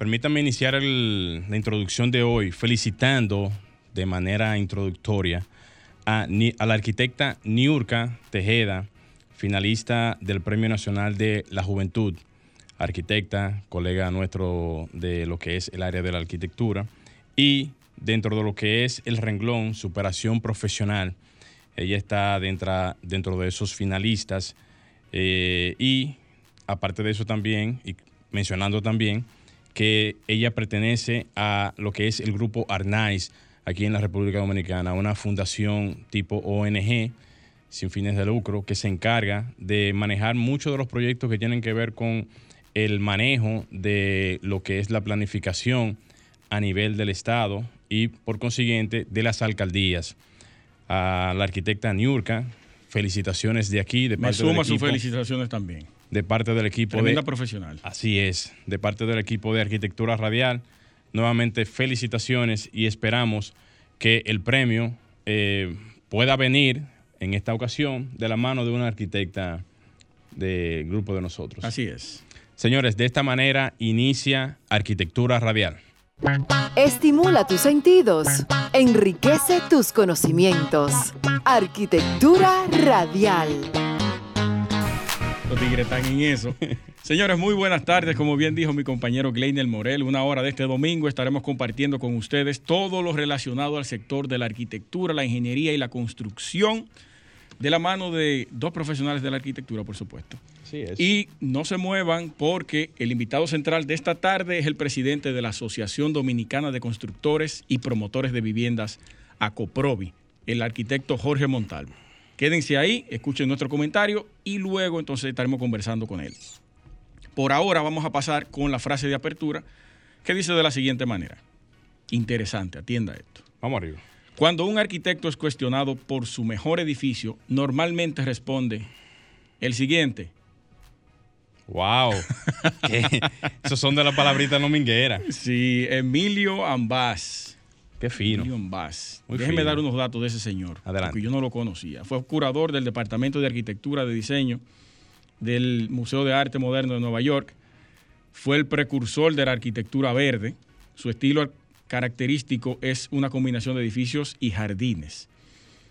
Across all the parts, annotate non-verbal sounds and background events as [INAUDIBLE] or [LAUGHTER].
Permítanme iniciar la introducción de hoy felicitando de manera introductoria a, la arquitecta Niurka Tejeda, finalista del Premio Nacional de la Juventud, arquitecta, colega nuestro de lo que es el área de la arquitectura, y dentro de lo que es el renglón superación profesional. Ella está dentro, dentro de esos finalistas eh, y aparte de eso también, y mencionando también que ella pertenece a lo que es el grupo Arnais aquí en la República Dominicana, una fundación tipo ONG sin fines de lucro que se encarga de manejar muchos de los proyectos que tienen que ver con el manejo de lo que es la planificación a nivel del Estado y por consiguiente de las alcaldías a la arquitecta Niurka. Felicitaciones de aquí, de parte Me suma sus felicitaciones también. De parte del equipo Tremenda profesional. Así es, de parte del equipo de Arquitectura Radial. Nuevamente felicitaciones y esperamos que el premio eh, pueda venir en esta ocasión de la mano de una arquitecta del grupo de nosotros. Así es. Señores, de esta manera inicia Arquitectura Radial. Estimula tus sentidos, enriquece tus conocimientos. Arquitectura radial. Los tigres están en eso. [LAUGHS] Señores, muy buenas tardes. Como bien dijo mi compañero Gleinel Morel, una hora de este domingo estaremos compartiendo con ustedes todo lo relacionado al sector de la arquitectura, la ingeniería y la construcción, de la mano de dos profesionales de la arquitectura, por supuesto. Y no se muevan porque el invitado central de esta tarde es el presidente de la Asociación Dominicana de Constructores y Promotores de Viviendas, ACOPROVI, el arquitecto Jorge Montalvo. Quédense ahí, escuchen nuestro comentario y luego entonces estaremos conversando con él. Por ahora vamos a pasar con la frase de apertura que dice de la siguiente manera. Interesante, atienda esto. Vamos arriba. Cuando un arquitecto es cuestionado por su mejor edificio, normalmente responde el siguiente, Wow. [LAUGHS] Esos son de la palabrita nominguera. Sí, Emilio Ambás. Qué fino. Emilio Ambás. Déjeme dar unos datos de ese señor. Adelante. Porque yo no lo conocía. Fue curador del Departamento de Arquitectura de Diseño del Museo de Arte Moderno de Nueva York. Fue el precursor de la arquitectura verde. Su estilo característico es una combinación de edificios y jardines,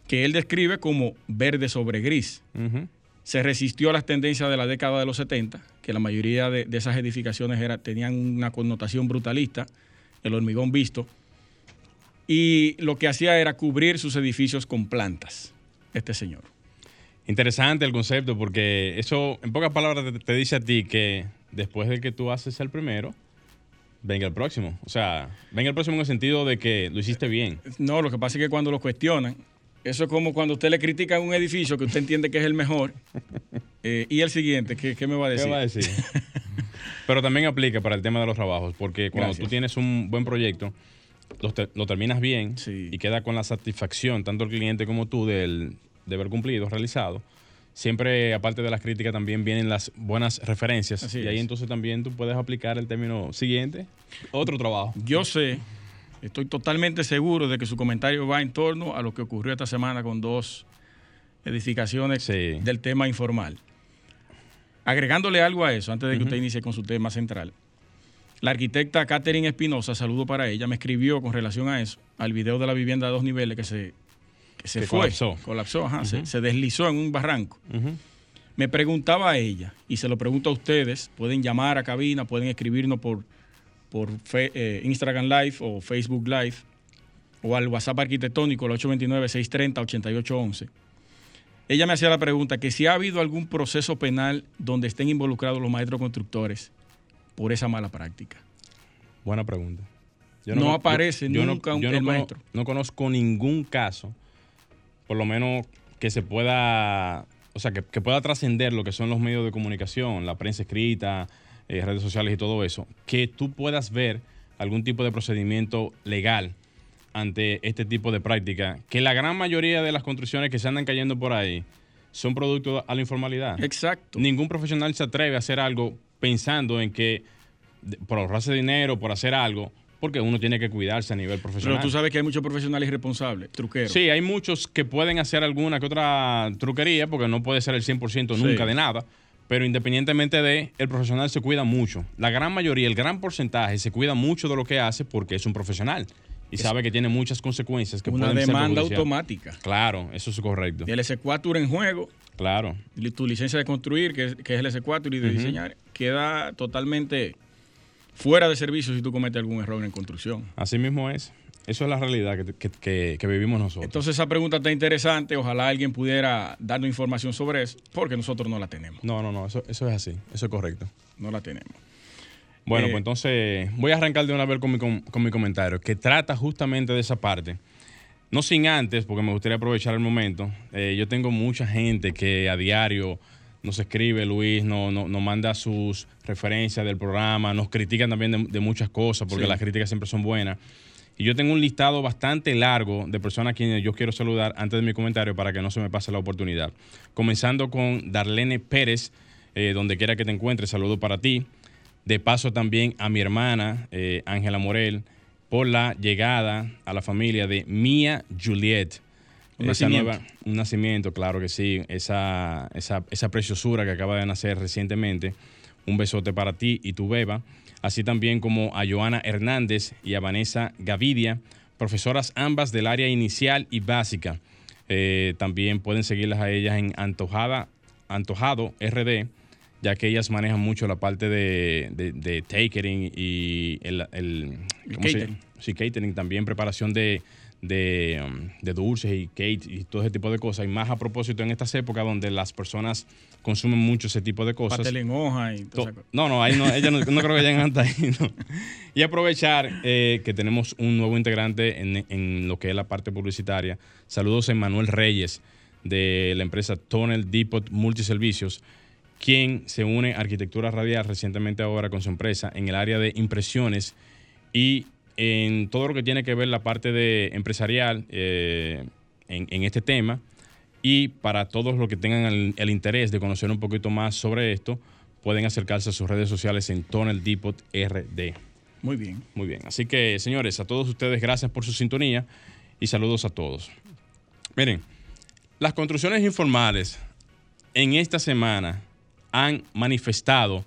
que él describe como verde sobre gris se resistió a las tendencias de la década de los 70, que la mayoría de, esas edificaciones era, tenían una connotación brutalista, el hormigón visto, y lo que hacía era cubrir sus edificios con plantas, este señor. Interesante el concepto, porque eso, en pocas palabras, te, dice a ti que después de que tú haces el primero, venga el próximo. O sea, venga el próximo en el sentido de que lo hiciste bien. No, lo que pasa es que cuando lo cuestionan, eso es como cuando usted le critica un edificio que usted entiende que es el mejor. [LAUGHS] Eh, y el siguiente, ¿qué, me va a decir? ¿Qué va a decir? [LAUGHS] Pero también aplica para el tema de los trabajos, porque cuando tú tienes un buen proyecto, lo, terminas bien y queda con la satisfacción, tanto el cliente como tú, del, de haber cumplido, realizado. Siempre, aparte de las críticas, también vienen las buenas referencias. y ahí entonces también tú puedes aplicar el término siguiente, otro trabajo. Yo sé Estoy totalmente seguro de que su comentario va en torno a lo que ocurrió esta semana con dos edificaciones del tema informal. Agregándole algo a eso, antes de que usted inicie con su tema central, la arquitecta Catherine Espinosa, saludo para ella, me escribió con relación a eso, al video de la vivienda de dos niveles que se, se fue, colapsó, colapsó ajá, se, deslizó en un barranco. Me preguntaba a ella, y se lo pregunto a ustedes, pueden llamar a cabina, pueden escribirnos por por eh, Instagram Live o Facebook Live o al WhatsApp arquitectónico, el 829-630-8811. Ella me hacía la pregunta que si ha habido algún proceso penal donde estén involucrados los maestros constructores por esa mala práctica. Buena pregunta. no, aparece nunca un, no, maestro. No conozco ningún caso, por lo menos que se pueda, o sea, que, que pueda trascender lo que son los medios de comunicación, la prensa escrita, eh, redes sociales y todo eso, que tú puedas ver algún tipo de procedimiento legal ante este tipo de práctica, que la gran mayoría de las construcciones que se andan cayendo por ahí son producto a la informalidad. Exacto. Ningún profesional se atreve a hacer algo pensando en que por ahorrarse dinero, por hacer algo, porque uno tiene que cuidarse a nivel profesional. Pero tú sabes que hay muchos profesionales irresponsables, truqueros. Sí, hay muchos que pueden hacer alguna que otra truquería, porque no puede ser el 100% nunca de nada, pero independientemente de, el profesional se cuida mucho. La gran mayoría, el gran porcentaje se cuida mucho de lo que hace porque es un profesional y sabe que tiene muchas consecuencias que una pueden ser demanda automática. Claro, eso es correcto. Y el S4 en juego. Claro. Tu licencia de construir, que es, el S4 y de diseñar, queda totalmente fuera de servicio si tú cometes algún error en construcción. Así mismo es. Eso es la realidad que, vivimos nosotros. Entonces esa pregunta está interesante. Ojalá alguien pudiera darnos información sobre eso, porque nosotros no la tenemos. No, no, no. Eso, eso es así. Eso es correcto. No la tenemos. Bueno, eh, pues entonces voy a arrancar de una vez con mi, con, mi comentario, que trata justamente de esa parte. No sin antes, porque me gustaría aprovechar el momento. Eh, yo tengo mucha gente que a diario nos escribe, Luis, nos no, manda sus referencias del programa, nos critican también de, muchas cosas, porque las críticas siempre son buenas. Y yo tengo un listado bastante largo de personas a quienes yo quiero saludar antes de mi comentario para que no se me pase la oportunidad. Comenzando con Darlene Pérez, eh, donde quiera que te encuentres, saludo para ti. De paso también a mi hermana, eh, Ángela Morel, por la llegada a la familia de Mía Juliet. Un nacimiento. un nacimiento, claro que sí. Esa, esa, preciosura que acaba de nacer recientemente. Un besote para ti y tu beba. Así también como a Joana Hernández y a Vanessa Gavidia, profesoras ambas del área inicial y básica. Eh, también pueden seguirlas a ellas en Antojada, Antojado RD ya que ellas manejan mucho la parte de, de, catering y el, catering. Sí, catering, también preparación de, de, um, dulces y cake y todo ese tipo de cosas. Y más a propósito en estas épocas donde las personas consumen mucho ese tipo de cosas. Pastel en hoja y todo No, no, ahí no, ella no, creo que lleguen hasta ahí. Y aprovechar eh, que tenemos un nuevo integrante en, en, lo que es la parte publicitaria. Saludos a Manuel Reyes de la empresa Tonel Depot Multiservicios quien se une a Arquitectura Radial recientemente ahora con su empresa en el área de impresiones y en todo lo que tiene que ver la parte de empresarial eh, en, este tema. Y para todos los que tengan el, interés de conocer un poquito más sobre esto, pueden acercarse a sus redes sociales en Tonel Depot RD. Muy bien. Muy bien. Así que, señores, a todos ustedes, gracias por su sintonía y saludos a todos. Miren, las construcciones informales en esta semana han manifestado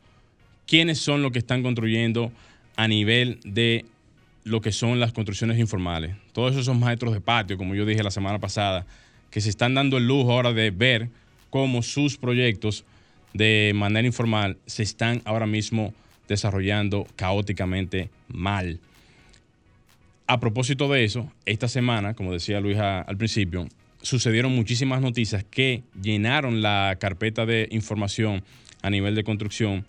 quiénes son los que están construyendo a nivel de lo que son las construcciones informales. Todos esos son maestros de patio, como yo dije la semana pasada, que se están dando el lujo ahora de ver cómo sus proyectos de manera informal se están ahora mismo desarrollando caóticamente mal. A propósito de eso, esta semana, como decía Luis al principio, sucedieron muchísimas noticias que llenaron la carpeta de información a nivel de construcción.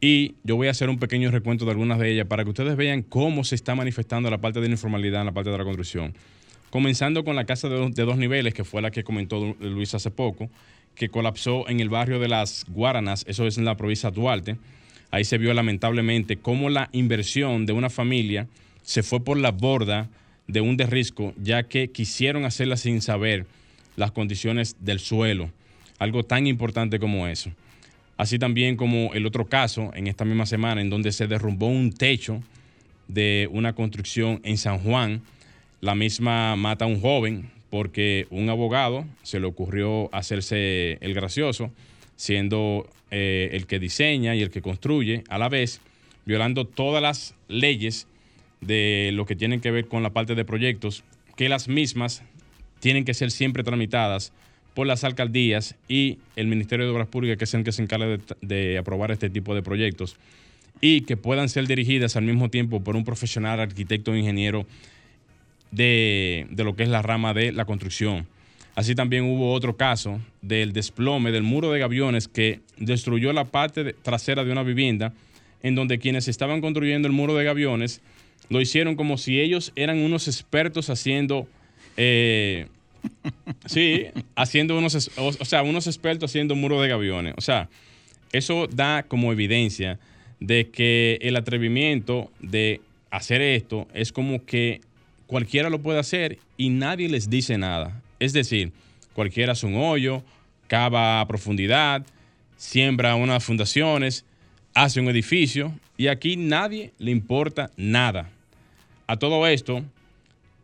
Y yo voy a hacer un pequeño recuento de algunas de ellas para que ustedes vean cómo se está manifestando la parte de la informalidad en la parte de la construcción. Comenzando con la casa de dos, niveles, que fue la que comentó Luis hace poco, que colapsó en el barrio de las Guaranas, eso es en la provincia de Duarte. Ahí se vio lamentablemente cómo la inversión de una familia se fue por la borda de un derrisco, ya que quisieron hacerla sin saber las condiciones del suelo, algo tan importante como eso. Así también como el otro caso en esta misma semana en donde se derrumbó un techo de una construcción en San Juan. La misma mata a un joven porque un abogado se le ocurrió hacerse el gracioso, siendo eh, el que diseña y el que construye a la vez, violando todas las leyes de lo que tienen que ver con la parte de proyectos, que las mismas tienen que ser siempre tramitadas por las alcaldías y el Ministerio de Obras Públicas, que es el que se encarga de, aprobar este tipo de proyectos, y que puedan ser dirigidas al mismo tiempo por un profesional arquitecto o ingeniero de, de lo que es la rama de la construcción. Así también hubo otro caso del desplome del muro de gaviones que destruyó la parte trasera de una vivienda en donde quienes estaban construyendo el muro de gaviones lo hicieron como si ellos eran unos expertos haciendo, eh, sí, haciendo unos, o, sea, unos expertos haciendo muro de gaviones. O sea, eso da como evidencia de que el atrevimiento de hacer esto es como que cualquiera lo puede hacer y nadie les dice nada. Es decir, cualquiera hace un hoyo, cava a profundidad, siembra unas fundaciones, hace un edificio y aquí nadie le importa nada. A todo esto,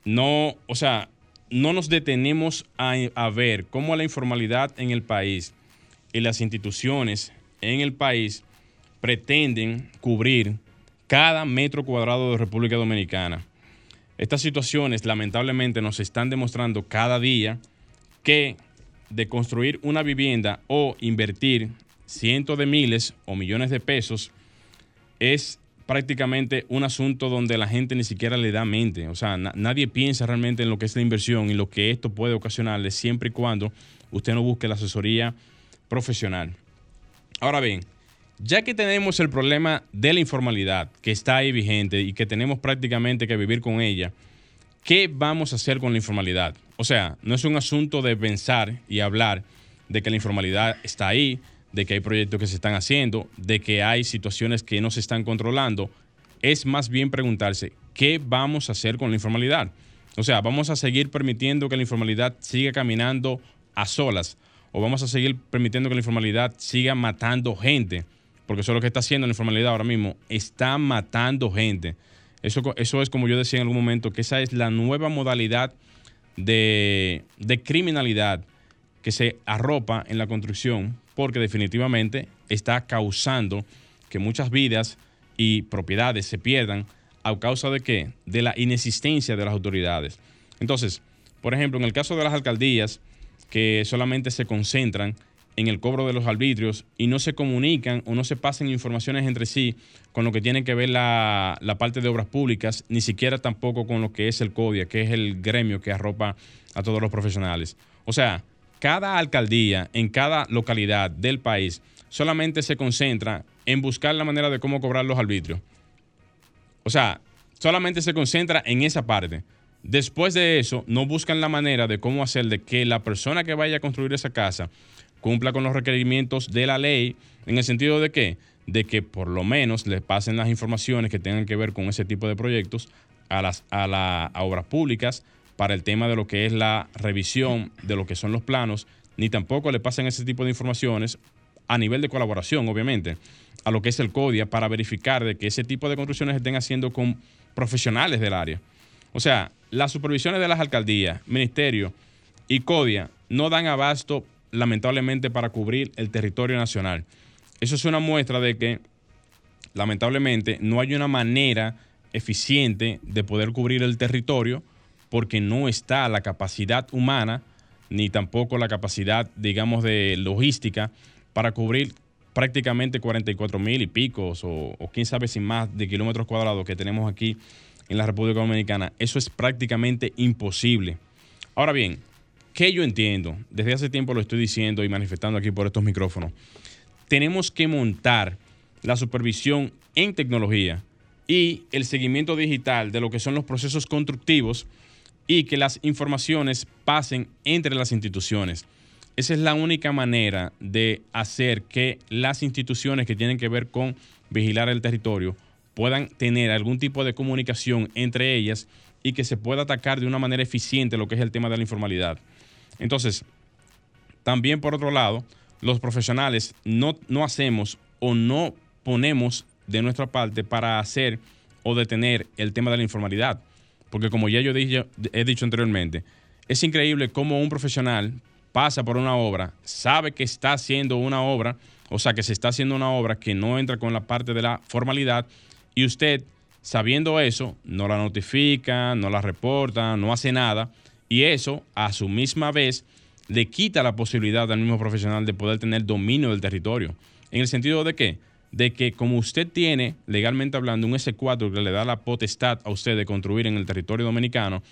no, o sea, no nos detenemos a, a ver cómo la informalidad en el país y las instituciones en el país pretenden cubrir cada metro cuadrado de República Dominicana. Estas situaciones lamentablemente nos están demostrando cada día que de construir una vivienda o invertir cientos de miles o millones de pesos es prácticamente un asunto donde la gente ni siquiera le da mente. O sea, nadie piensa realmente en lo que es la inversión y lo que esto puede ocasionarle siempre y cuando usted no busque la asesoría profesional. Ahora bien, ya que tenemos el problema de la informalidad que está ahí vigente y que tenemos prácticamente que vivir con ella, ¿qué vamos a hacer con la informalidad? O sea, no es un asunto de pensar y hablar de que la informalidad está ahí, de que hay proyectos que se están haciendo, de que hay situaciones que no se están controlando. Es más bien preguntarse, ¿qué vamos a hacer con la informalidad? O sea, ¿vamos a seguir permitiendo que la informalidad siga caminando a solas? ¿O vamos a seguir permitiendo que la informalidad siga matando gente? Porque eso es lo que está haciendo la informalidad ahora mismo. Está matando gente. Eso, eso es como yo decía en algún momento, que esa es la nueva modalidad de, de criminalidad que se arropa en la construcción porque definitivamente está causando que muchas vidas y propiedades se pierdan a causa de qué? De la inexistencia de las autoridades. Entonces, por ejemplo, en el caso de las alcaldías, que solamente se concentran en el cobro de los arbitrios y no se comunican o no se pasan informaciones entre sí con lo que tiene que ver la, la, parte de obras públicas, ni siquiera tampoco con lo que es el CODIA, que es el gremio que arropa a todos los profesionales. O sea, cada alcaldía en cada localidad del país solamente se concentra en buscar la manera de cómo cobrar los arbitrios. O sea, solamente se concentra en esa parte. Después de eso, no buscan la manera de cómo hacer de que la persona que vaya a construir esa casa cumpla con los requerimientos de la ley, en el sentido de que, de que por lo menos le pasen las informaciones que tengan que ver con ese tipo de proyectos a las a, la, obras públicas, para el tema de lo que es la revisión de lo que son los planos, ni tampoco le pasen ese tipo de informaciones a nivel de colaboración, obviamente, a lo que es el CODIA para verificar de que ese tipo de construcciones estén haciendo con profesionales del área. O sea, las supervisiones de las alcaldías, ministerio y CODIA no dan abasto, lamentablemente, para cubrir el territorio nacional. Eso es una muestra de que, lamentablemente, no hay una manera eficiente de poder cubrir el territorio porque no está la capacidad humana ni tampoco la capacidad, digamos, de logística para cubrir prácticamente 44 mil y picos o, quién sabe si más de kilómetros cuadrados que tenemos aquí en la República Dominicana. Eso es prácticamente imposible. Ahora bien, ¿qué yo entiendo? Desde hace tiempo lo estoy diciendo y manifestando aquí por estos micrófonos. Tenemos que montar la supervisión en tecnología y el seguimiento digital de lo que son los procesos constructivos y que las informaciones pasen entre las instituciones. Esa es la única manera de hacer que las instituciones que tienen que ver con vigilar el territorio puedan tener algún tipo de comunicación entre ellas y que se pueda atacar de una manera eficiente lo que es el tema de la informalidad. Entonces, también por otro lado, los profesionales no, no hacemos o no ponemos de nuestra parte para hacer o detener el tema de la informalidad. Porque como ya yo he dicho anteriormente, es increíble cómo un profesional pasa por una obra, sabe que está haciendo una obra, o sea, que se está haciendo una obra que no entra con la parte de la formalidad, y usted, sabiendo eso, no la notifica, no la reporta, no hace nada, y eso, a su misma vez, le quita la posibilidad al mismo profesional de poder tener dominio del territorio. En el sentido de que de que como usted tiene, legalmente hablando, un S4 que le da la potestad a usted de construir en el territorio dominicano,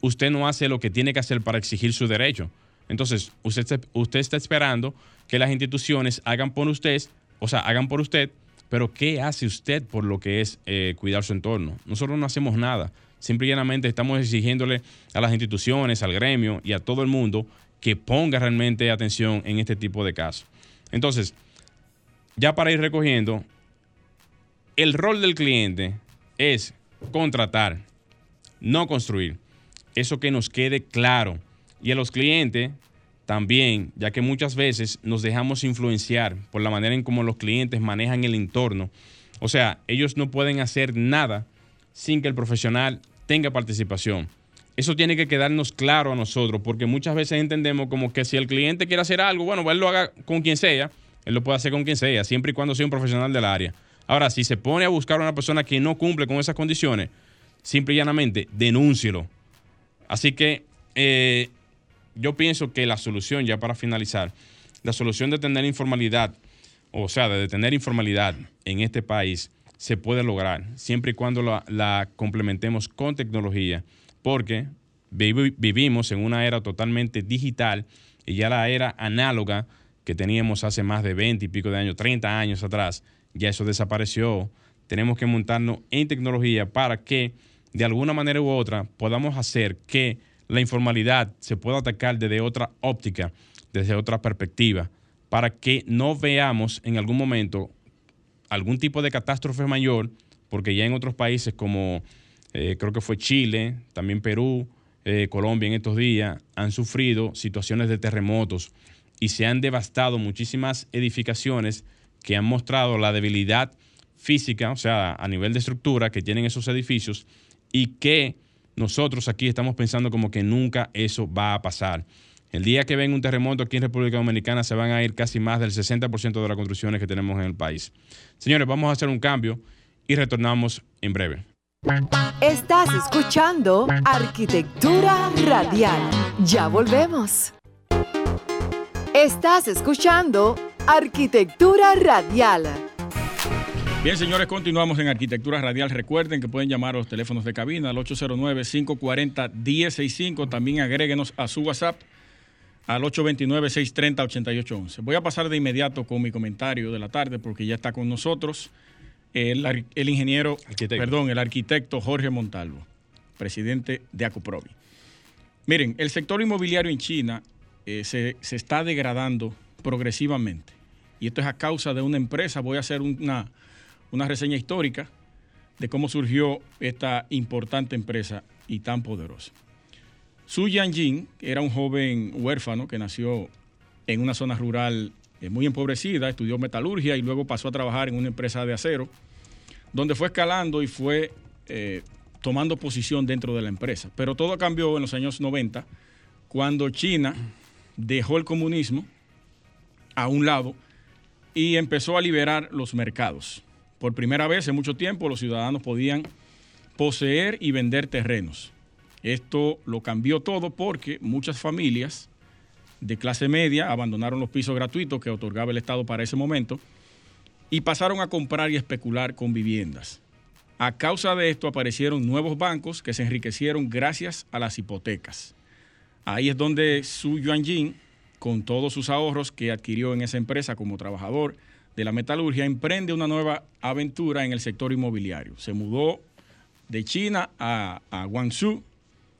usted no hace lo que tiene que hacer para exigir su derecho. Entonces, usted, usted está esperando que las instituciones hagan por usted, o sea, hagan por usted, pero ¿qué hace usted por lo que es eh, cuidar su entorno? Nosotros no hacemos nada. Simple y llanamente estamos exigiéndole a las instituciones, al gremio y a todo el mundo que ponga realmente atención en este tipo de casos. Entonces, ya para ir recogiendo, el rol del cliente es contratar, no construir. Eso que nos quede claro. Y a los clientes también, ya que muchas veces nos dejamos influenciar por la manera en cómo los clientes manejan el entorno. O sea, ellos no pueden hacer nada sin que el profesional tenga participación. Eso tiene que quedarnos claro a nosotros, porque muchas veces entendemos como que si el cliente quiere hacer algo, bueno, pues él lo haga con quien sea, él lo puede hacer con quien sea, siempre y cuando sea un profesional del área. Ahora, si se pone a buscar a una persona que no cumple con esas condiciones, simple y llanamente, denúncielo. Así que eh, yo pienso que la solución, ya para finalizar, la solución de tener informalidad, o sea, de tener informalidad en este país, se puede lograr, siempre y cuando la, complementemos con tecnología, porque vivimos en una era totalmente digital y ya la era análoga que teníamos hace más de 20 y pico de años, 30 años atrás, ya eso desapareció. Tenemos que montarnos en tecnología para que de alguna manera u otra podamos hacer que la informalidad se pueda atacar desde otra óptica, desde otra perspectiva, para que no veamos en algún momento algún tipo de catástrofe mayor, porque ya en otros países como eh, creo que fue Chile, también Perú, eh, Colombia en estos días, han sufrido situaciones de terremotos y se han devastado muchísimas edificaciones que han mostrado la debilidad física, o sea, a nivel de estructura que tienen esos edificios y que nosotros aquí estamos pensando como que nunca eso va a pasar. El día que venga un terremoto aquí en República Dominicana se van a ir casi más del 60% de las construcciones que tenemos en el país. Señores, vamos a hacer un cambio y retornamos en breve. Estás escuchando Arquitectura Radial. Ya volvemos. Estás escuchando Arquitectura Radial. Bien, señores, continuamos en Arquitectura Radial. Recuerden que pueden llamar a los teléfonos de cabina al 809-540-1065. También agréguenos a su WhatsApp al 829-630-8811. Voy a pasar de inmediato con mi comentario de la tarde porque ya está con nosotros el, ingeniero, perdón, el arquitecto Jorge Montalvo, presidente de Acuprovi. Miren, el sector inmobiliario en China eh, se, está degradando progresivamente. Y esto es a causa de una empresa. Voy a hacer una una reseña histórica de cómo surgió esta importante empresa y tan poderosa. Su Yanjin era un joven huérfano que nació en una zona rural eh, muy empobrecida, estudió metalurgia y luego pasó a trabajar en una empresa de acero, donde fue escalando y fue eh, tomando posición dentro de la empresa. Pero todo cambió en los años 90, cuando China dejó el comunismo a un lado y empezó a liberar los mercados. Por primera vez en mucho tiempo los ciudadanos podían poseer y vender terrenos. Esto lo cambió todo porque muchas familias de clase media abandonaron los pisos gratuitos que otorgaba el Estado para ese momento y pasaron a comprar y especular con viviendas. A causa de esto aparecieron nuevos bancos que se enriquecieron gracias a las hipotecas. Ahí es donde Su Yuanjin, con todos sus ahorros que adquirió en esa empresa como trabajador, de la metalurgia emprende una nueva aventura en el sector inmobiliario. Se mudó de China a, Guangzhou.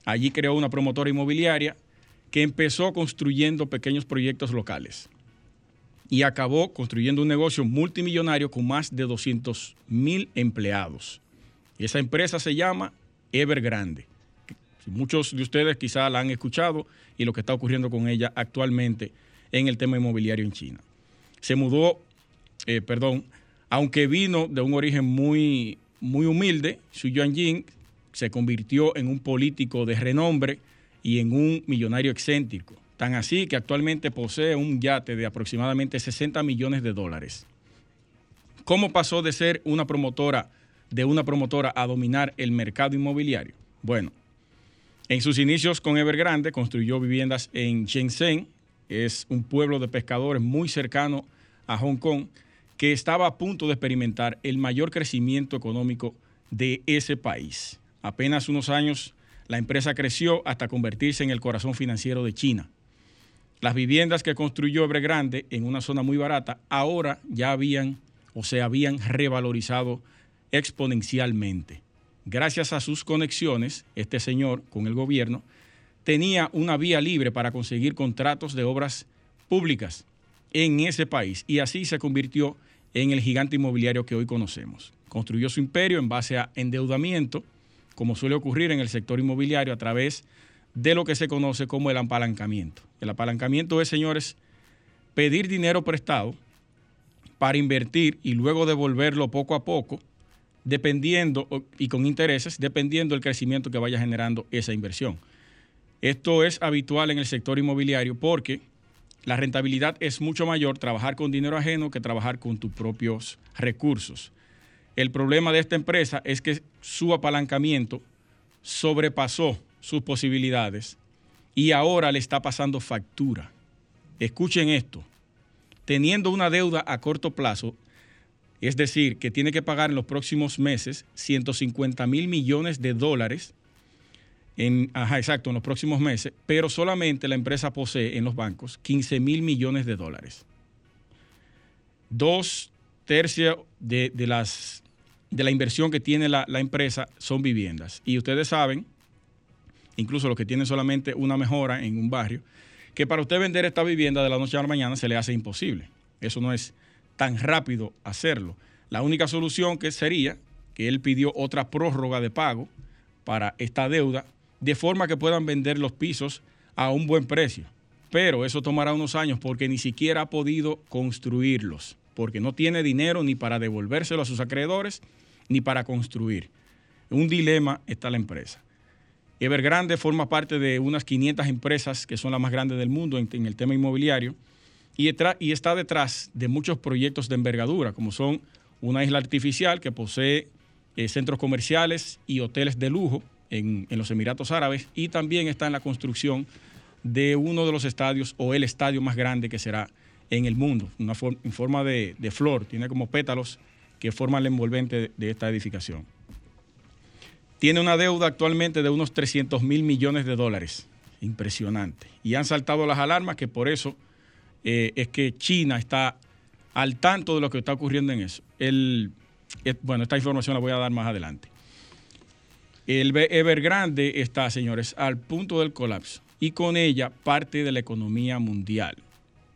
Allí creó una promotora inmobiliaria que empezó construyendo pequeños proyectos locales y acabó construyendo un negocio multimillonario con más de 200 mil empleados. esa empresa se llama Evergrande. Muchos de ustedes quizá la han escuchado y lo que está ocurriendo con ella actualmente en el tema inmobiliario en China. Se mudó eh, perdón, aunque vino de un origen muy, muy humilde, Xu Yuanjing se convirtió en un político de renombre y en un millonario excéntrico. Tan así que actualmente posee un yate de aproximadamente 60 millones de dólares. ¿Cómo pasó de ser una promotora, de una promotora a dominar el mercado inmobiliario? Bueno, en sus inicios con Evergrande construyó viviendas en Shenzhen, es un pueblo de pescadores muy cercano a Hong Kong, que estaba a punto de experimentar el mayor crecimiento económico de ese país. Apenas unos años, la empresa creció hasta convertirse en el corazón financiero de China. Las viviendas que construyó Evergrande en una zona muy barata ahora ya habían o se habían revalorizado exponencialmente. Gracias a sus conexiones, este señor con el gobierno tenía una vía libre para conseguir contratos de obras públicas en ese país y así se convirtió en el gigante inmobiliario que hoy conocemos. Construyó su imperio en base a endeudamiento, como suele ocurrir en el sector inmobiliario a través de lo que se conoce como el apalancamiento. El apalancamiento es, señores, pedir dinero prestado para invertir y luego devolverlo poco a poco, dependiendo y con intereses, dependiendo del crecimiento que vaya generando esa inversión. Esto es habitual en el sector inmobiliario porque la rentabilidad es mucho mayor trabajar con dinero ajeno que trabajar con tus propios recursos. El problema de esta empresa es que su apalancamiento sobrepasó sus posibilidades y ahora le está pasando factura. Escuchen esto, teniendo una deuda a corto plazo, es decir, que tiene que pagar en los próximos meses 150 mil millones de dólares, en, ajá, exacto, en los próximos meses, pero solamente la empresa posee en los bancos 15 mil millones de dólares. Dos tercios de, las, de la inversión que tiene la, la empresa son viviendas. Y ustedes saben, incluso los que tienen solamente una mejora en un barrio, que para usted vender esta vivienda de la noche a la mañana se le hace imposible. Eso no es tan rápido hacerlo. La única solución que sería que él pidió otra prórroga de pago para esta deuda, de forma que puedan vender los pisos a un buen precio. Pero eso tomará unos años porque ni siquiera ha podido construirlos, porque no tiene dinero ni para devolvérselo a sus acreedores, ni para construir. Un dilema está la empresa. Evergrande forma parte de unas 500 empresas que son las más grandes del mundo en, el tema inmobiliario y, está detrás de muchos proyectos de envergadura, como son una isla artificial que posee eh, centros comerciales y hoteles de lujo en, los Emiratos Árabes y también está en la construcción de uno de los estadios o el estadio más grande que será en el mundo, una en forma de, flor, tiene como pétalos que forman el envolvente de esta edificación tiene una deuda actualmente de unos 300 mil millones de dólares. Impresionante. Y han saltado las alarmas que por eso eh, es que China está al tanto de lo que está ocurriendo en eso. El, eh, bueno, esta información la voy a dar más adelante. El Evergrande está, señores, al punto del colapso y con ella parte de la economía mundial.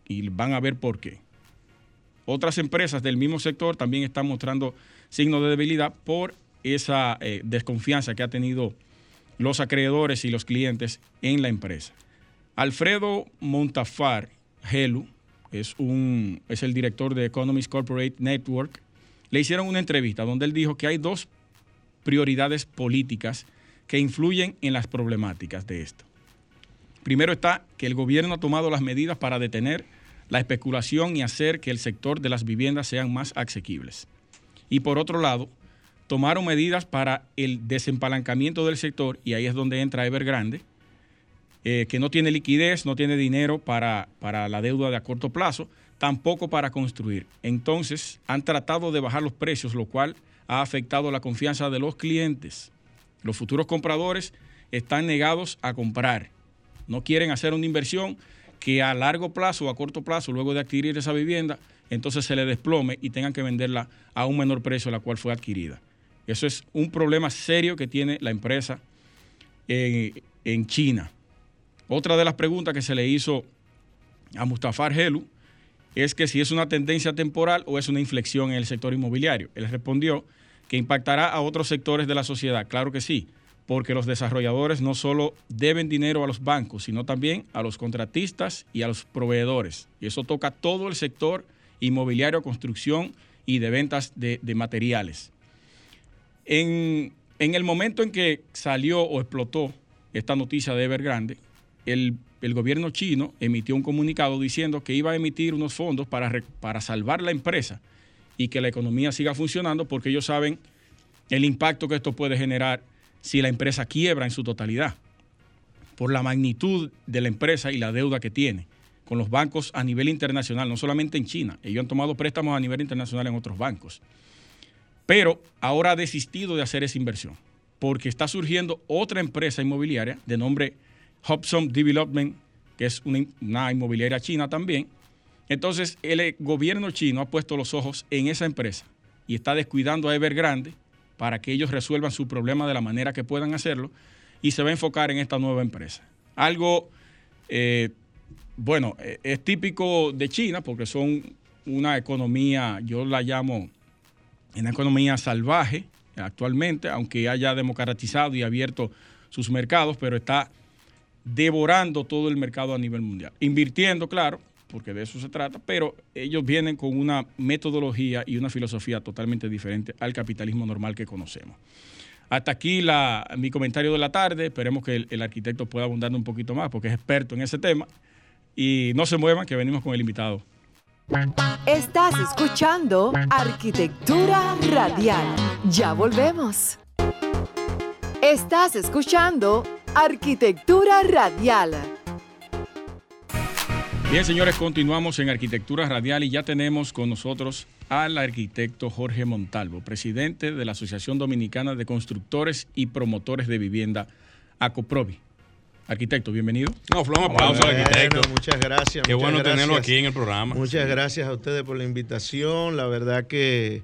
Y van a ver por qué. Otras empresas del mismo sector también están mostrando signos de debilidad por esa eh, desconfianza que ha tenido los acreedores y los clientes en la empresa. Alfredo Montafar Helu es, un, es el director de Economist Corporate Network. Le hicieron una entrevista donde él dijo que hay dos prioridades políticas que influyen en las problemáticas de esto. Primero está que el gobierno ha tomado las medidas para detener la especulación y hacer que el sector de las viviendas sean más asequibles. Y por otro lado, tomaron medidas para el desempalancamiento del sector y ahí es donde entra Evergrande, eh, que no tiene liquidez, no tiene dinero para, para la deuda de a corto plazo, tampoco para construir. Entonces han tratado de bajar los precios, lo cual ha afectado la confianza de los clientes. Los futuros compradores están negados a comprar. No quieren hacer una inversión que a largo plazo o a corto plazo, luego de adquirir esa vivienda, entonces se le desplome y tengan que venderla a un menor precio a la cual fue adquirida. Eso es un problema serio que tiene la empresa en, China. Otra de las preguntas que se le hizo a Mustafa Argelu es que si es una tendencia temporal o es una inflexión en el sector inmobiliario. Él respondió que impactará a otros sectores de la sociedad. Claro que sí, porque los desarrolladores no solo deben dinero a los bancos, sino también a los contratistas y a los proveedores. Y eso toca todo el sector inmobiliario, construcción y de ventas de materiales. En, el momento en que salió o explotó esta noticia de Evergrande, el, el gobierno chino emitió un comunicado diciendo que iba a emitir unos fondos para, para salvar la empresa y que la economía siga funcionando porque ellos saben el impacto que esto puede generar si la empresa quiebra en su totalidad, por la magnitud de la empresa y la deuda que tiene con los bancos a nivel internacional, no solamente en China, ellos han tomado préstamos a nivel internacional en otros bancos. Pero ahora ha desistido de hacer esa inversión porque está surgiendo otra empresa inmobiliaria de nombre Hobson Development, que es una, inmobiliaria china también. Entonces, el gobierno chino ha puesto los ojos en esa empresa y está descuidando a Evergrande para que ellos resuelvan su problema de la manera que puedan hacerlo y se va a enfocar en esta nueva empresa. Algo, eh, bueno, eh, es típico de China porque son una economía, yo la llamo una economía salvaje actualmente, aunque haya democratizado y abierto sus mercados, pero está devorando todo el mercado a nivel mundial. Invirtiendo, claro, porque de eso se trata, pero ellos vienen con una metodología y una filosofía totalmente diferente al capitalismo normal que conocemos. Hasta aquí mi comentario de la tarde. Esperemos que el, arquitecto pueda abundar un poquito más porque es experto en ese tema. Y no se muevan, que venimos con el invitado. Estás escuchando Arquitectura Radial. Ya volvemos. Estás escuchando Arquitectura Radial. Bien, señores, continuamos en Arquitectura Radial y ya tenemos con nosotros al arquitecto Jorge Montalvo, presidente de la Asociación Dominicana de Constructores y Promotores de Vivienda, ACOPROVI. Arquitecto, bienvenido. No, Flo, un aplauso al arquitecto. Muchas gracias. Qué bueno tenerlo aquí en el programa. Muchas gracias a ustedes por la invitación. La verdad que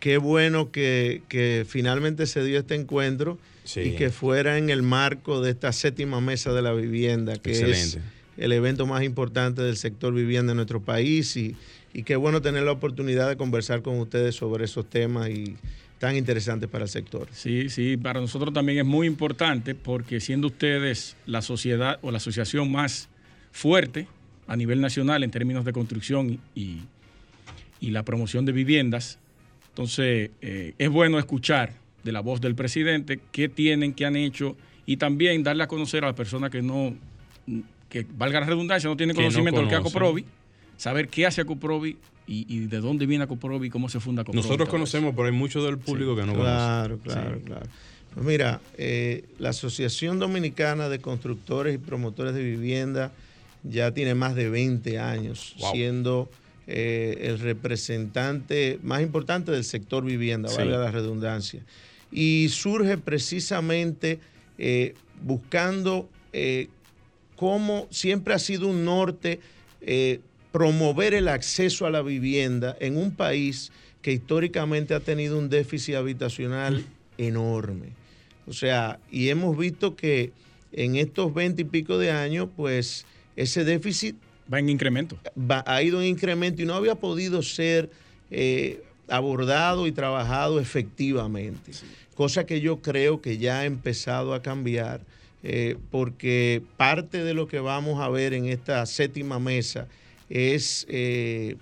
qué bueno que, finalmente se dio este encuentro y que fuera en el marco de esta séptima mesa de la vivienda, que es el evento más importante del sector vivienda en nuestro país. Y, y qué bueno tener la oportunidad de conversar con ustedes sobre esos temas y tan interesantes para el sector. Sí, sí, para nosotros también es muy importante porque siendo ustedes la sociedad o la asociación más fuerte a nivel nacional en términos de construcción y, y la promoción de viviendas, entonces eh, es bueno escuchar de la voz del presidente qué tienen, qué han hecho y también darle a conocer a las personas que no que valga la redundancia, no tiene conocimiento del que Acoprovi, saber qué hace Acoprovi y, y, de dónde viene Acoprovi y cómo se funda Acoprovi. Nosotros conocemos, pero hay mucho del público que no conoce. Claro, claro, claro. Pues mira, eh, la Asociación Dominicana de Constructores y Promotores de Vivienda ya tiene más de 20 años siendo eh, el representante más importante del sector vivienda, valga la redundancia. Y surge precisamente eh, buscando cómo siempre ha sido un norte eh, promover el acceso a la vivienda en un país que históricamente ha tenido un déficit habitacional enorme. O sea, y hemos visto que en estos veinte y pico de años, pues ese déficit... Va en incremento. ha ido en incremento y no había podido ser eh, abordado y trabajado efectivamente. Cosa que yo creo que ya ha empezado a cambiar eh, porque parte de lo que vamos a ver en esta séptima mesa es eh,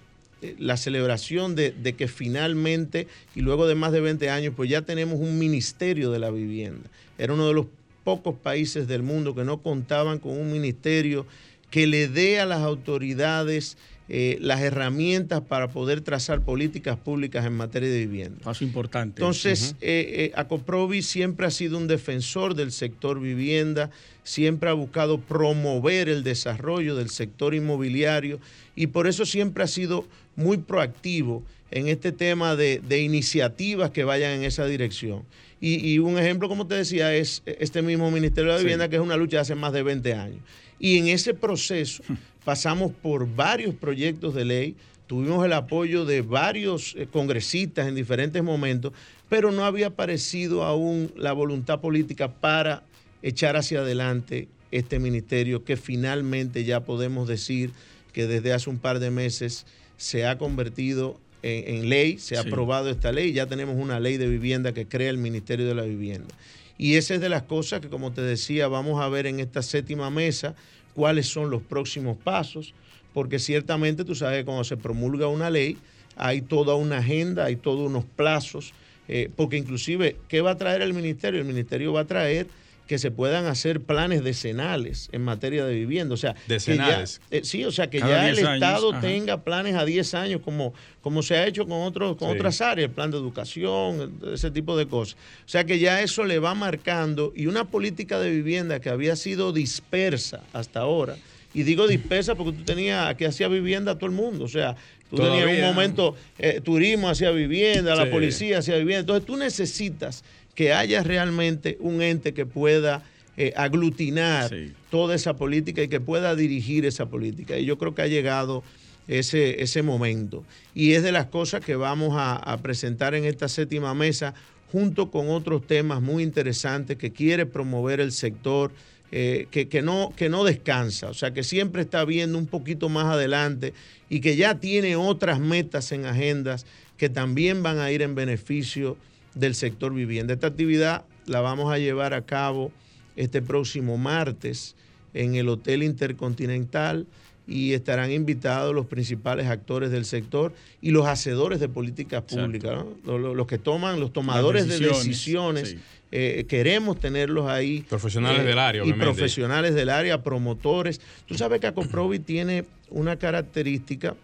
la celebración de, que finalmente, y luego de más de 20 años, pues ya tenemos un ministerio de la vivienda. Era uno de los pocos países del mundo que no contaban con un ministerio que le dé a las autoridades eh, las herramientas para poder trazar políticas públicas en materia de vivienda. Paso importante. Entonces, eh, eh, Acoprovi siempre ha sido un defensor del sector vivienda, siempre ha buscado promover el desarrollo del sector inmobiliario y por eso siempre ha sido muy proactivo en este tema de, iniciativas que vayan en esa dirección. Y, un ejemplo, como te decía, es este mismo Ministerio de la Vivienda, que es una lucha de hace más de 20 años. Y en ese proceso pasamos por varios proyectos de ley, tuvimos el apoyo de varios eh, congresistas en diferentes momentos, pero no había aparecido aún la voluntad política para echar hacia adelante este ministerio que finalmente ya podemos decir que desde hace un par de meses se ha convertido en, ley, se ha aprobado esta ley, ya tenemos una ley de vivienda que crea el Ministerio de la Vivienda. Y esa es de las cosas que, como te decía, vamos a ver en esta séptima mesa cuáles son los próximos pasos, porque ciertamente tú sabes que cuando se promulga una ley hay toda una agenda, hay todos unos plazos, eh, porque inclusive, ¿qué va a traer el ministerio? El ministerio va a traer que se puedan hacer planes decenales en materia de vivienda. O sea, decenales. Eh, sí, o sea, que ya el Estado tenga planes a 10 años como, como se ha hecho con, otros, con otras áreas, el plan de educación, ese tipo de cosas. O sea, que ya eso le va marcando y una política de vivienda que había sido dispersa hasta ahora. Y digo dispersa porque tú tenías que hacía vivienda a todo el mundo. O sea, tú tenías un momento, eh, turismo hacía vivienda, la policía hacía vivienda. Entonces tú necesitas que haya realmente un ente que pueda eh, aglutinar toda esa política y que pueda dirigir esa política. Y yo creo que ha llegado ese, ese momento. Y es de las cosas que vamos a, presentar en esta séptima mesa junto con otros temas muy interesantes que quiere promover el sector eh, que, no, que no descansa, o sea, que siempre está viendo un poquito más adelante y que ya tiene otras metas en agendas que también van a ir en beneficio del sector vivienda. Esta actividad la vamos a llevar a cabo este próximo martes en el Hotel Intercontinental y estarán invitados los principales actores del sector y los hacedores de políticas públicas, los, que toman, los tomadores de decisiones. Eh, queremos tenerlos ahí. Profesionales eh, del área, Y profesionales del área, promotores. Tú sabes que Acoprovi [CLEARS THROAT] tiene una característica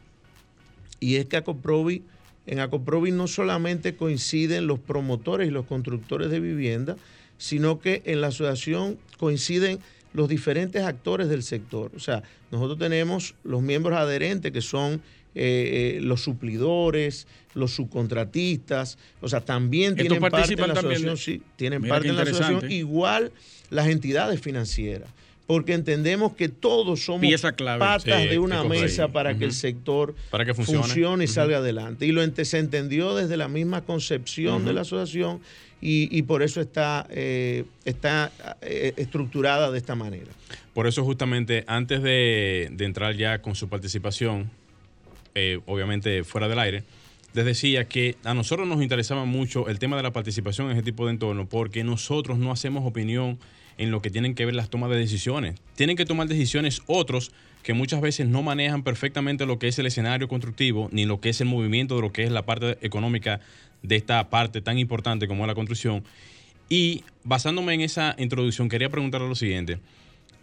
y es que Acoprovi, en Acoprovi no solamente coinciden los promotores y los constructores de vivienda, sino que en la asociación coinciden los diferentes actores del sector. O sea, nosotros tenemos los miembros adherentes que son eh, eh, los suplidores, los subcontratistas, o sea, también tienen parte en la asociación, sí, tienen parte en la asociación, igual las entidades financieras, porque entendemos que todos somos patas de una mesa para que el sector funcione. y salga adelante. Y lo se entendió desde la misma concepción de la asociación y, por eso está, eh, está eh, estructurada de esta manera. Por eso justamente antes de, entrar ya con su participación, eh, obviamente fuera del aire, les decía que a nosotros nos interesaba mucho el tema de la participación en ese tipo de entorno porque nosotros no hacemos opinión en lo que tienen que ver las tomas de decisiones. Tienen que tomar decisiones otros que muchas veces no manejan perfectamente lo que es el escenario constructivo ni lo que es el movimiento de lo que es la parte económica de esta parte tan importante como es la construcción. Y basándome en esa introducción, quería preguntarle lo siguiente.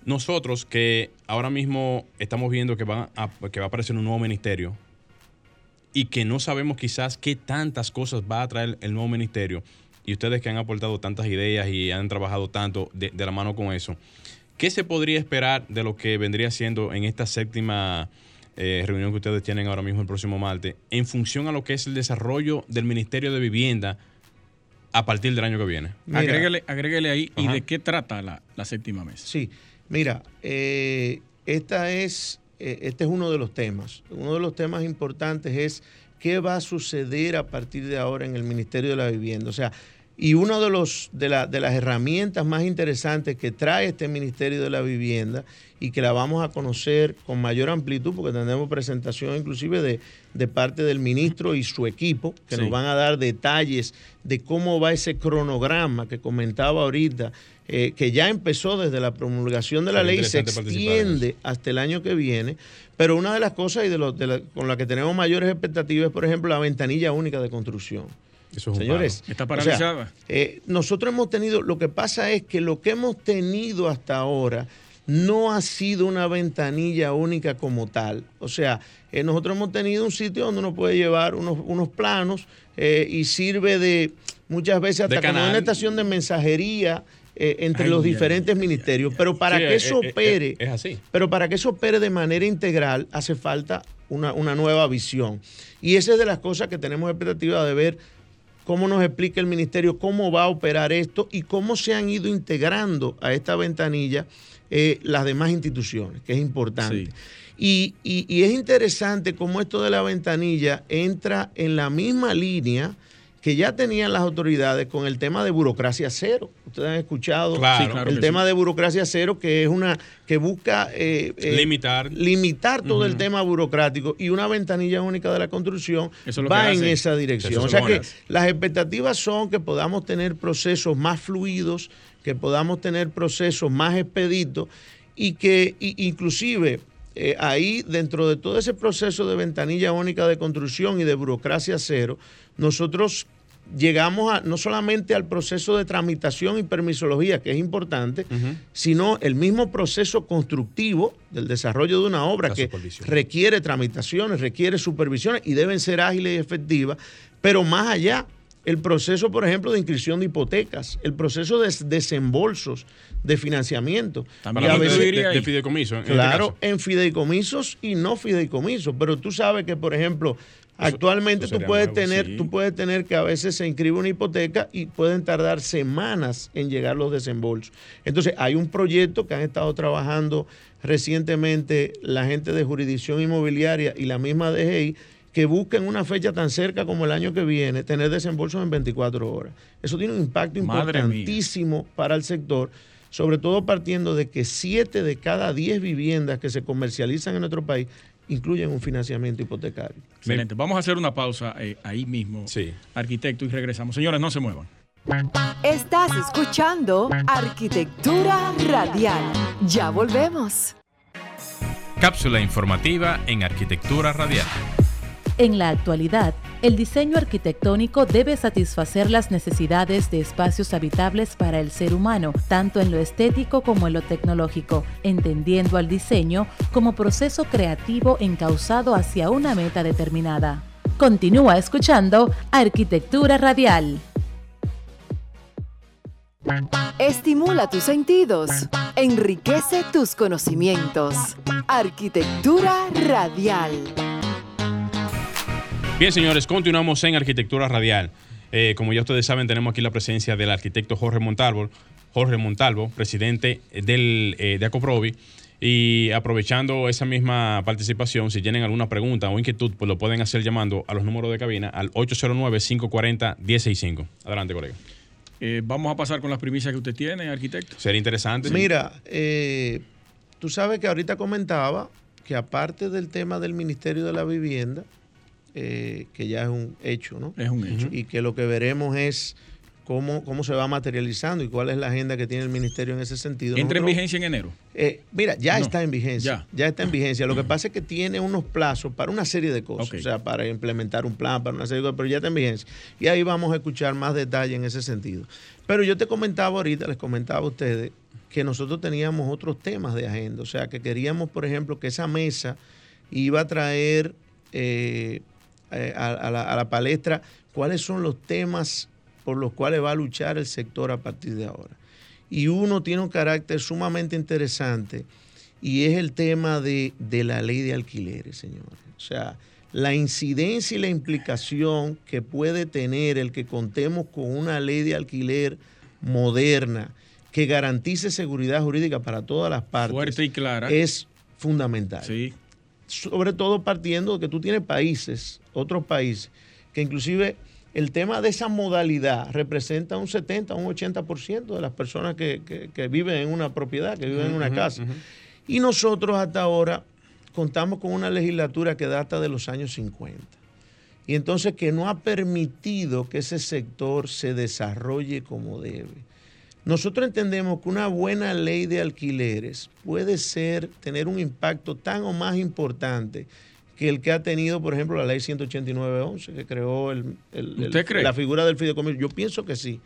Nosotros que ahora mismo estamos viendo que va a, que va a aparecer un nuevo ministerio y que no sabemos quizás qué tantas cosas va a traer el nuevo ministerio, y ustedes que han aportado tantas ideas y han trabajado tanto de, la mano con eso, ¿qué se podría esperar de lo que vendría siendo en esta séptima eh, reunión que ustedes tienen ahora mismo el próximo martes, en función a lo que es el desarrollo del Ministerio de Vivienda a partir del año que viene. agréguele, ahí, ¿y de qué trata la, séptima mesa? Sí, mira, eh, esta es, eh, este es uno de los temas. Uno de los temas importantes es qué va a suceder a partir de ahora en el Ministerio de la Vivienda. O sea, y una de, los, de, de, las herramientas más interesantes que trae este Ministerio de la Vivienda y que la vamos a conocer con mayor amplitud, porque tendremos presentación inclusive de, de parte del ministro y su equipo, que nos van a dar detalles de cómo va ese cronograma que comentaba ahorita, eh, que ya empezó desde la promulgación de la ley y se extiende hasta el año que viene. Pero una de las cosas y de, con la que tenemos mayores expectativas es, por ejemplo, la ventanilla única de construcción. Señores, está paralizada. Eh, nosotros hemos tenido, lo que pasa es que lo que hemos tenido hasta ahora no ha sido una ventanilla única como tal. O sea, eh, nosotros hemos tenido un sitio donde uno puede llevar unos, planos eh, y sirve de muchas veces hasta como una estación de mensajería. entre los diferentes ministerios, pero para que eso opere, es, así. pero para que eso opere de manera integral hace falta una, una nueva visión. Y esa es de las cosas que tenemos expectativa de ver cómo nos explica el ministerio cómo va a operar esto y cómo se han ido integrando a esta ventanilla eh, las demás instituciones, que es importante. Y, y, es interesante cómo esto de la ventanilla entra en la misma línea que ya tenían las autoridades con el tema de burocracia cero. Ustedes han escuchado el tema de burocracia cero, que es una que busca eh, eh, limitar, limitar todo el tema burocrático y una ventanilla única de la construcción va en esa dirección. o sea que las expectativas son que podamos tener procesos más fluidos, que podamos tener procesos más expeditos y que inclusive eh, ahí dentro de todo ese proceso de ventanilla única de construcción y de burocracia cero, nosotros llegamos a, no solamente al proceso de tramitación y permisología, que es importante, sino el mismo proceso constructivo del desarrollo de una obra que requiere tramitaciones, requiere supervisiones y deben ser ágiles y efectivas, pero más allá, el proceso, por ejemplo, de inscripción de hipotecas, el proceso de desembolsos, de financiamiento. También de, fideicomiso. En este claro, en fideicomisos y no fideicomisos, pero tú sabes que, por ejemplo, Actualmente tú puedes tener, tú puedes tener que a veces se inscribe una hipoteca y pueden tardar semanas en llegar los desembolsos. Entonces, hay un proyecto que han estado trabajando recientemente la gente de jurisdicción inmobiliaria y la misma DGI que busquen una fecha tan cerca como el año que viene tener desembolsos en 24 horas. Eso tiene un impacto importantísimo para el sector sobre todo partiendo de que 7 de cada 10 viviendas que se comercializan en nuestro país incluyen un financiamiento hipotecario. Excelente. Vamos a hacer una pausa eh, ahí mismo, sí. arquitecto, y regresamos. Señores, no se muevan. Estás escuchando Arquitectura Radial. Ya volvemos. Cápsula informativa en Arquitectura Radial. En la actualidad, el diseño arquitectónico debe satisfacer las necesidades de espacios habitables para el ser humano, tanto en lo estético como en lo tecnológico, entendiendo al diseño como proceso creativo encauzado hacia una meta determinada. Continúa escuchando Arquitectura Radial. Estimula tus sentidos, enriquece tus conocimientos. Arquitectura Radial. Bien, señores, continuamos en Arquitectura Radial. Eh, como ya ustedes saben, tenemos aquí la presencia del arquitecto Jorge Montalvo, Jorge Montalvo, presidente del, eh, de Acoprovi. Y aprovechando esa misma participación, si tienen alguna pregunta o inquietud, pues lo pueden hacer llamando a los números de cabina al 809-540-165. Adelante, colega. Eh, vamos a pasar con las primicias que usted tiene, arquitecto. Sería interesante. Mira, tú sabes que ahorita comentaba que aparte del tema del Ministerio de la Vivienda, eh, que ya es un hecho, ¿no? Es un hecho. Y que lo que veremos es cómo, cómo se va materializando y cuál es la agenda que tiene el ministerio en ese sentido. ¿Entra en vigencia en enero? Eh, mira, ya está en vigencia. Ya. está en vigencia. Lo que pasa es que tiene unos plazos para una serie de cosas. O sea, para implementar un plan, para una serie de cosas, pero ya está en vigencia. Y ahí vamos a escuchar más detalle en ese sentido. Pero yo te comentaba ahorita, les comentaba a ustedes, que nosotros teníamos otros temas de agenda. O sea, que queríamos, por ejemplo, que esa mesa iba a traer eh, eh, a, la, palestra cuáles son los temas por los cuales va a luchar el sector a partir de ahora. Y uno tiene un carácter sumamente interesante y es el tema de, de la ley de alquileres, señores. O sea, la incidencia y la implicación que puede tener el que contemos con una ley de alquiler moderna que garantice seguridad jurídica para todas las partes. Fuerte y clara. Es fundamental. Sí sobre todo partiendo de que tú tienes países, otros países, que inclusive el tema de esa modalidad representa un 70, un 80% de las personas que, viven en una propiedad, que viven en una casa. Y nosotros hasta ahora contamos con una legislatura que data de los años 50. Y entonces que no ha permitido que ese sector se desarrolle como debe. Nosotros entendemos que una buena ley de alquileres puede ser, tener un impacto tan o más importante que el que ha tenido, por ejemplo, la ley 189.11, que creó el, la figura del fideicomiso. Yo pienso que sí.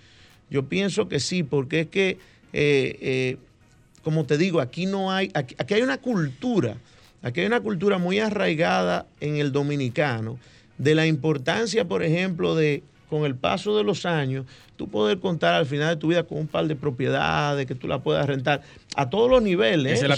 Yo pienso que sí, porque es que, eh, eh, como te digo, aquí no hay, aquí, aquí hay una cultura, aquí hay una cultura muy arraigada en el dominicano de la importancia, por ejemplo, de con el paso de los años, tú poder contar al final de tu vida con un par de propiedades que tú la puedas rentar a todos los niveles. ¿eh? es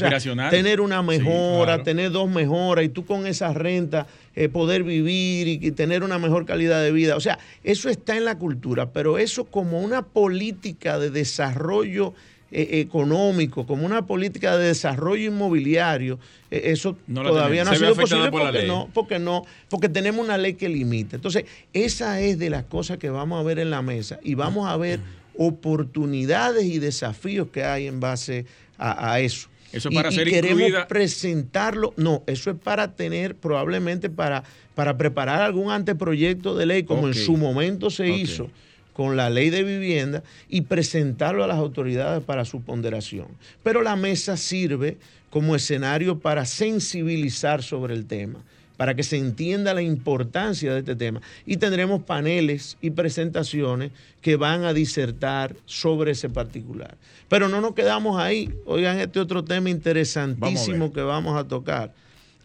Tener una mejora, tener dos mejoras y tú con esa renta eh, poder vivir y, tener una mejor calidad de vida. O sea, eso está en la cultura, pero eso como una política de desarrollo eh, económico, como una política de desarrollo inmobiliario, eh, eso todavía no ha sido posible porque no, porque no, porque tenemos una ley que limita. Entonces, esa es de las cosas que vamos a ver en la mesa y vamos a ver oportunidades y desafíos que hay en base a, eso. Eso para y, ser queremos presentarlo. No, eso es para tener, probablemente para, para preparar algún anteproyecto de ley, como en su momento se hizo con la ley de vivienda y presentarlo a las autoridades para su ponderación. Pero la mesa sirve como escenario para sensibilizar sobre el tema, para que se entienda la importancia de este tema. Y tendremos paneles y presentaciones que van a disertar sobre ese particular. Pero no nos quedamos ahí. Oigan, este otro tema interesantísimo que vamos a tocar.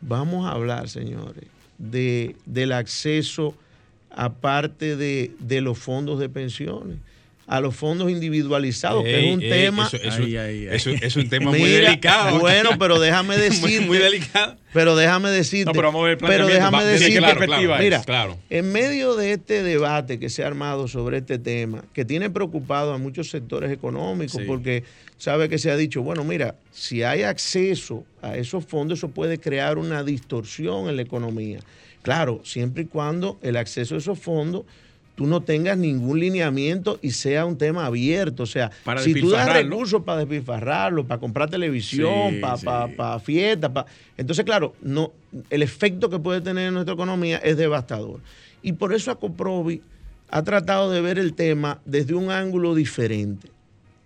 Vamos a hablar, señores, de, del acceso aparte de, de los fondos de pensiones a los fondos individualizados, que es un tema. Eso, es un tema [LAUGHS] muy delicado. Bueno, pero déjame decir. [LAUGHS] muy, delicado. Pero déjame decirte. No, pero, pero déjame decirte. Claro, mira, claro. en medio de este debate que se ha armado sobre este tema, que tiene preocupado a muchos sectores económicos, porque sabe que se ha dicho, bueno, mira, si hay acceso a esos fondos, eso puede crear una distorsión en la economía. Claro, siempre y cuando el acceso a esos fondos tú no tengas ningún lineamiento y sea un tema abierto. O sea, si tú das recursos para despilfarrarlo, para comprar televisión, para, para, fiestas, entonces, claro, no, el efecto que puede tener en nuestra economía es devastador. Y por eso Acoprovi ha tratado de ver el tema desde un ángulo diferente.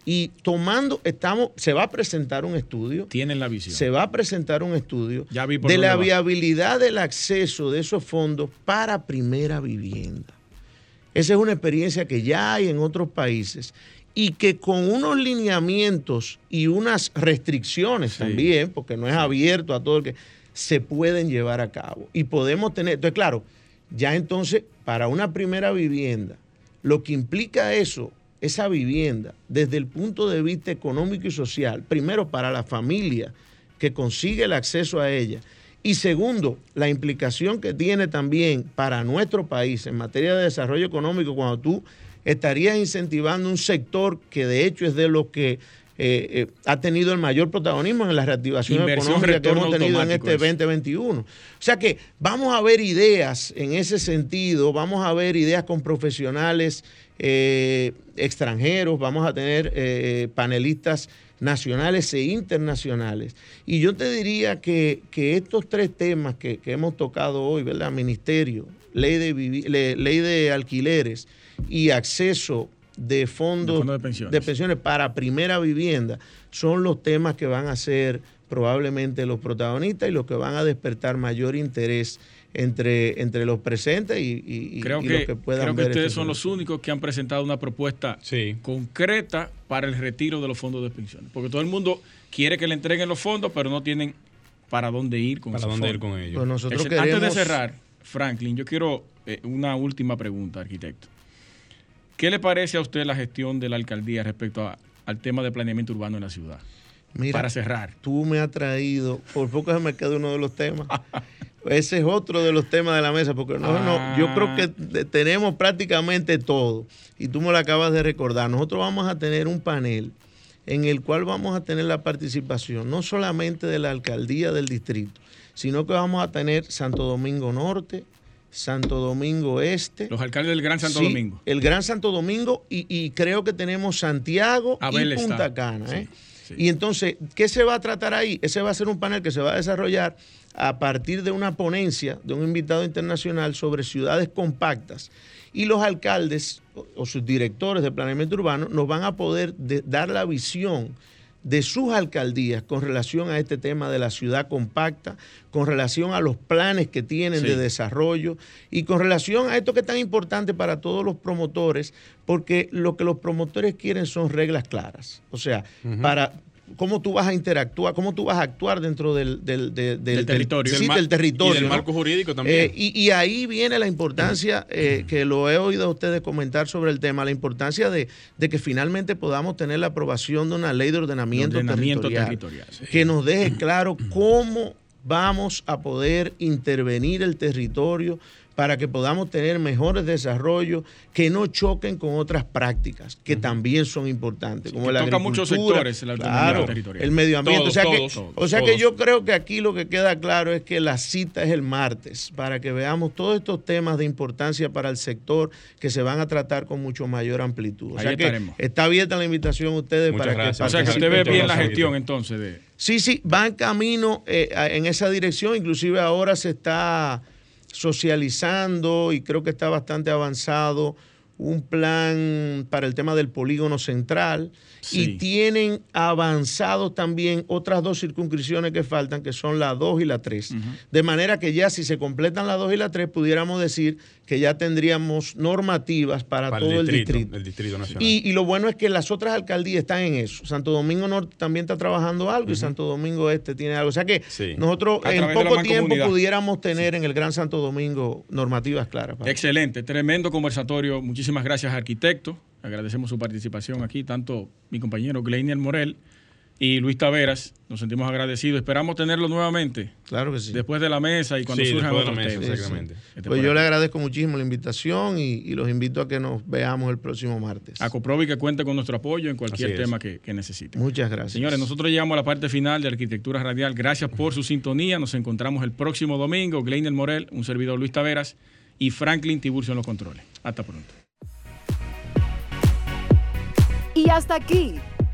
Y tomando, estamos, se va a presentar un estudio. Tienen la visión. Se va a presentar un estudio de la viabilidad del acceso de esos fondos para primera vivienda. Esa es una experiencia que ya hay en otros países y que con unos lineamientos y unas restricciones también, porque no es abierto a todo el que se pueden llevar a cabo. Y podemos tener, entonces claro, ya entonces para una primera vivienda, lo que implica eso, esa vivienda, desde el punto de vista económico y social, primero para la familia que consigue el acceso a ella, y segundo, la implicación que tiene también para nuestro país en materia de desarrollo económico, cuando tú estarías incentivando un sector que de hecho es de los que eh, eh, ha tenido el mayor protagonismo en la reactivación económica que hemos tenido en este 2021. O sea que vamos a ver ideas en ese sentido, vamos a ver ideas con profesionales eh, extranjeros, vamos a tener panelistas nacionales e internacionales. Y yo te diría que, estos tres temas que, hemos tocado hoy, ¿verdad? Ministerio, ley de, ley de alquileres y acceso de fondos de, pensiones. de pensiones para primera vivienda, son los temas que van a ser probablemente los protagonistas y los que van a despertar mayor interés entre, entre los presentes y, creo que, los que puedan creo que ustedes este son los únicos que han presentado una propuesta concreta para el retiro de los fondos de pensiones. Porque todo el mundo quiere que le entreguen los fondos, pero no tienen para dónde ir con, para dónde ir con ellos. Pues nosotros Antes de cerrar, Franklin, yo quiero eh, una última pregunta, arquitecto. ¿Qué le parece a usted la gestión de la alcaldía respecto al tema de planeamiento urbano en la ciudad? Mira, para cerrar. Tú me has traído, por poco se me queda uno de los temas. [LAUGHS] Ese es otro de los temas de la mesa, porque no, no, yo creo que ah. tenemos prácticamente todo. Y tú me lo acabas de recordar. Nosotros vamos a tener un panel en el cual vamos a tener la participación no solamente de la alcaldía del distrito, sino que vamos a tener Santo Domingo Norte, Santo Domingo Este. Los alcaldes del Gran Santo Domingo. El Gran Santo Domingo y, creo que tenemos Santiago y Punta Cana. ¿eh? Y entonces, ¿qué se va a tratar ahí? Ese va a ser un panel que se va a desarrollar a partir de una ponencia de un invitado internacional sobre ciudades compactas. Y los alcaldes o, sus directores de planeamiento urbano nos van a poder dar la visión de sus alcaldías con relación a este tema de la ciudad compacta, con relación a los planes que tienen de desarrollo y con relación a esto que es tan importante para todos los promotores, porque lo que los promotores quieren son reglas claras. O sea, para, cómo tú vas a interactuar, cómo tú vas a actuar dentro del, territorio. sí, del, territorio. Y del marco jurídico también. Eh, y, ahí viene la importancia, eh, que lo he oído a ustedes comentar sobre el tema, la importancia de, que finalmente podamos tener la aprobación de una ley de ordenamiento, territorial, que nos deje claro cómo vamos a poder intervenir el territorio para que podamos tener mejores desarrollos que no choquen con otras prácticas que también son importantes, como la toca muchos sectores el medio ambiente. o sea, que, o sea que yo creo que aquí lo que queda claro es que la cita es el martes para que veamos todos estos temas de importancia para el sector que se van a tratar con mucho mayor amplitud. O sea que está abierta la invitación a ustedes para que O sea que usted ve bien la gestión entonces de... Sí, sí, va en camino eh, en esa dirección, inclusive ahora se está socializando y creo que está bastante avanzado un plan para el tema del polígono central. Y tienen avanzado también otras dos circunscripciones que faltan, que son la 2 y la 3. De manera que ya si se completan la 2 y la 3, pudiéramos decir que ya tendríamos normativas para, todo el distrito. Y, lo bueno es que las otras alcaldías están en eso. Santo Domingo Norte también está trabajando algo y Santo Domingo Este tiene algo. O sea que nosotros en poco tiempo pudiéramos tener en el Gran Santo Domingo normativas claras. Excelente, tremendo conversatorio. Muchísimas gracias, arquitecto. Agradecemos su participación aquí, tanto mi compañero Gleinier Morel y Luis Taveras. Nos sentimos agradecidos. Esperamos tenerlo nuevamente. Claro que sí. Después de la mesa y cuando surjan otros temas. Exactamente. Este pues yo le agradezco muchísimo la invitación y, los invito a que nos veamos el próximo martes. A Coprovi que cuente con nuestro apoyo en cualquier tema que, que necesite. Muchas gracias. Señores, nosotros llegamos a la parte final de Arquitectura Radial. Gracias por su sintonía. Nos encontramos el próximo domingo. Gleiner Morel, un servidor Luis Taveras y Franklin Tiburcio en los controles. Hasta pronto. Y hasta aquí,